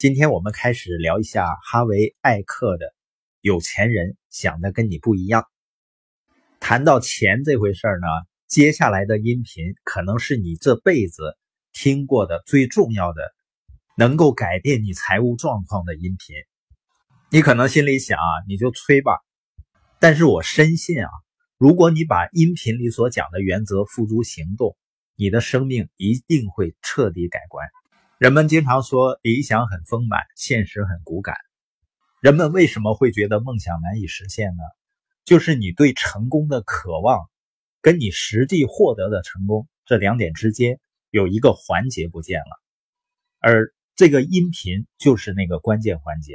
今天我们开始聊一下哈维·艾克的“有钱人想的跟你不一样”。谈到钱这回事儿呢，接下来的音频可能是你这辈子听过的最重要的、能够改变你财务状况的音频。你可能心里想啊，你就吹吧。但是我深信啊，如果你把音频里所讲的原则付诸行动，你的生命一定会彻底改观。人们经常说理想很丰满，现实很骨感。人们为什么会觉得梦想难以实现呢？就是你对成功的渴望，跟你实际获得的成功这两点之间有一个环节不见了，而这个音频就是那个关键环节。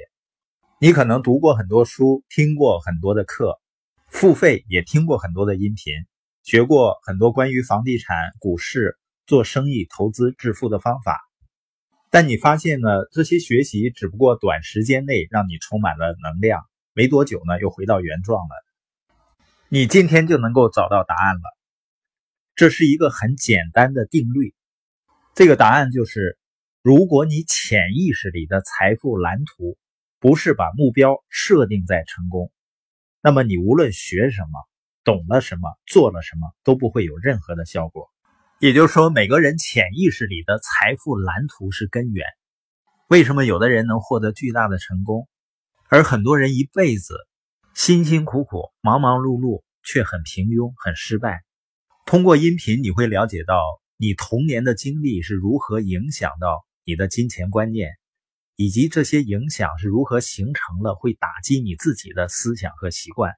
你可能读过很多书，听过很多的课，付费也听过很多的音频，学过很多关于房地产、股市、做生意、投资致富的方法。但你发现呢，这些学习只不过短时间内让你充满了能量，没多久呢又回到原状了。你今天就能够找到答案了。这是一个很简单的定律，这个答案就是：如果你潜意识里的财富蓝图。不是把目标设定在成功，那么你无论学什么、懂了什么、做了什么，都不会有任何的效果。也就是说，每个人潜意识里的财富蓝图是根源。为什么有的人能获得巨大的成功，而很多人一辈子辛辛苦苦、忙忙碌碌却很平庸、很失败？通过音频，你会了解到你童年的经历是如何影响到你的金钱观念。以及这些影响是如何形成了，会打击你自己的思想和习惯。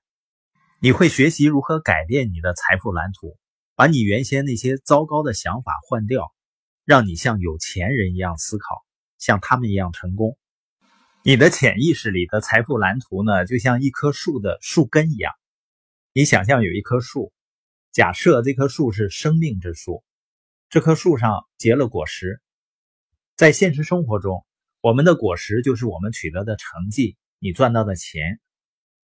你会学习如何改变你的财富蓝图，把你原先那些糟糕的想法换掉，让你像有钱人一样思考，像他们一样成功。你的潜意识里的财富蓝图呢，就像一棵树的树根一样。你想象有一棵树，假设这棵树是生命之树，这棵树上结了果实，在现实生活中。我们的果实就是我们取得的成绩，你赚到的钱。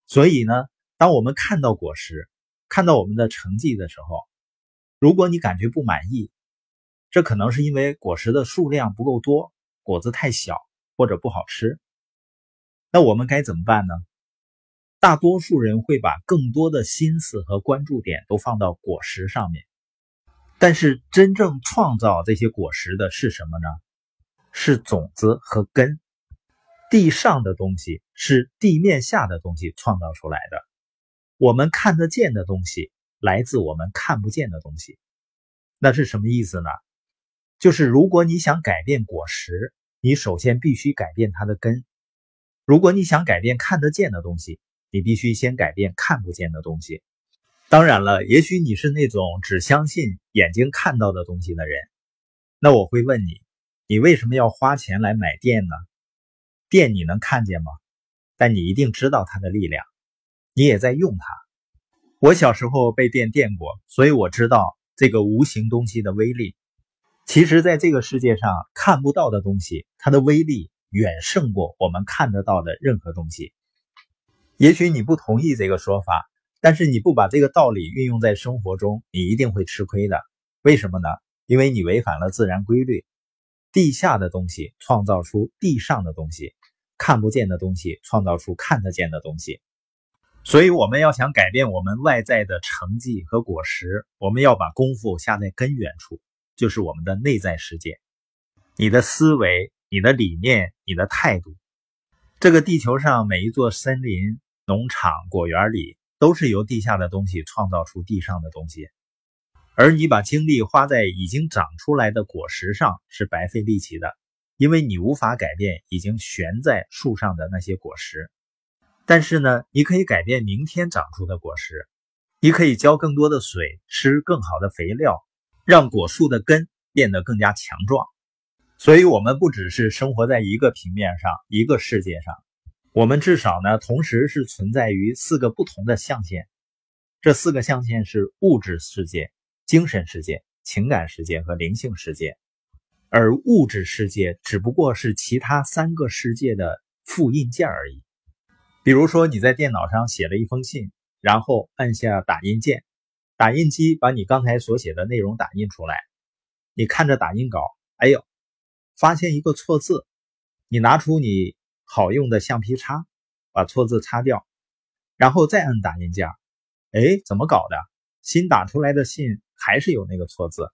所以呢，当我们看到果实，看到我们的成绩的时候，如果你感觉不满意，这可能是因为果实的数量不够多，果子太小或者不好吃。那我们该怎么办呢？大多数人会把更多的心思和关注点都放到果实上面，但是真正创造这些果实的是什么呢？是种子和根，地上的东西是地面下的东西创造出来的。我们看得见的东西来自我们看不见的东西，那是什么意思呢？就是如果你想改变果实，你首先必须改变它的根；如果你想改变看得见的东西，你必须先改变看不见的东西。当然了，也许你是那种只相信眼睛看到的东西的人，那我会问你。你为什么要花钱来买电呢？电你能看见吗？但你一定知道它的力量，你也在用它。我小时候被电电过，所以我知道这个无形东西的威力。其实，在这个世界上看不到的东西，它的威力远胜过我们看得到的任何东西。也许你不同意这个说法，但是你不把这个道理运用在生活中，你一定会吃亏的。为什么呢？因为你违反了自然规律。地下的东西创造出地上的东西，看不见的东西创造出看得见的东西。所以，我们要想改变我们外在的成绩和果实，我们要把功夫下在根源处，就是我们的内在世界。你的思维、你的理念、你的态度。这个地球上每一座森林、农场、果园里，都是由地下的东西创造出地上的东西。而你把精力花在已经长出来的果实上是白费力气的，因为你无法改变已经悬在树上的那些果实。但是呢，你可以改变明天长出的果实，你可以浇更多的水，吃更好的肥料，让果树的根变得更加强壮。所以，我们不只是生活在一个平面上、一个世界上，我们至少呢，同时是存在于四个不同的象限。这四个象限是物质世界。精神世界、情感世界和灵性世界，而物质世界只不过是其他三个世界的复印件而已。比如说，你在电脑上写了一封信，然后按下打印键，打印机把你刚才所写的内容打印出来。你看着打印稿，哎呦，发现一个错字，你拿出你好用的橡皮擦，把错字擦掉，然后再按打印键，哎，怎么搞的？新打出来的信还是有那个错字。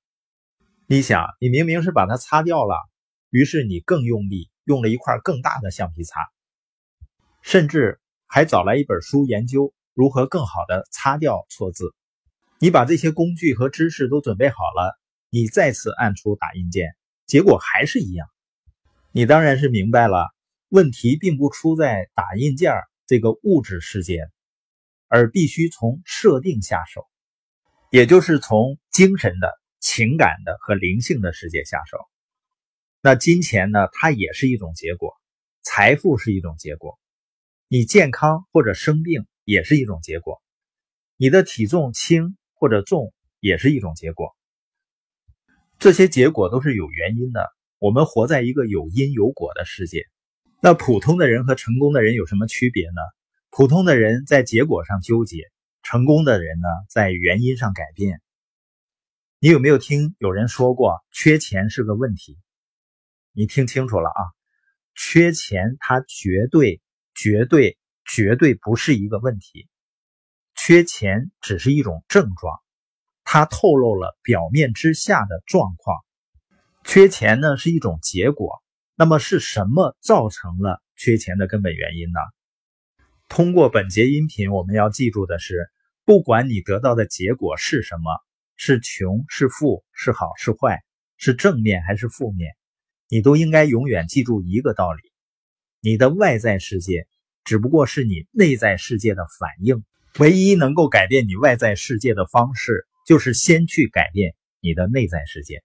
你想，你明明是把它擦掉了，于是你更用力，用了一块更大的橡皮擦，甚至还找来一本书研究如何更好的擦掉错字。你把这些工具和知识都准备好了，你再次按出打印键，结果还是一样。你当然是明白了，问题并不出在打印件这个物质世界，而必须从设定下手，也就是从精神的、情感的和灵性的世界下手。那金钱呢？它也是一种结果，财富是一种结果，你健康或者生病也是一种结果，你的体重轻或者重也是一种结果。这些结果都是有原因的。我们活在一个有因有果的世界，那普通的人和成功的人有什么区别呢？普通的人在结果上纠结，成功的人呢在原因上改变。你有没有听有人说过，缺钱是个问题？你听清楚了啊，缺钱它绝对、绝对、绝对不是一个问题，缺钱只是一种症状，它透露了表面之下的状况。缺钱呢是一种结果，那么是什么造成了缺钱的根本原因呢？通过本节音频，我们要记住的是，不管你得到的结果是什么，是穷是富是好是坏，是正面还是负面，你都应该永远记住一个道理：你的外在世界只不过是你内在世界的反应，唯一能够改变你外在世界的方式，就是先去改变你的内在世界。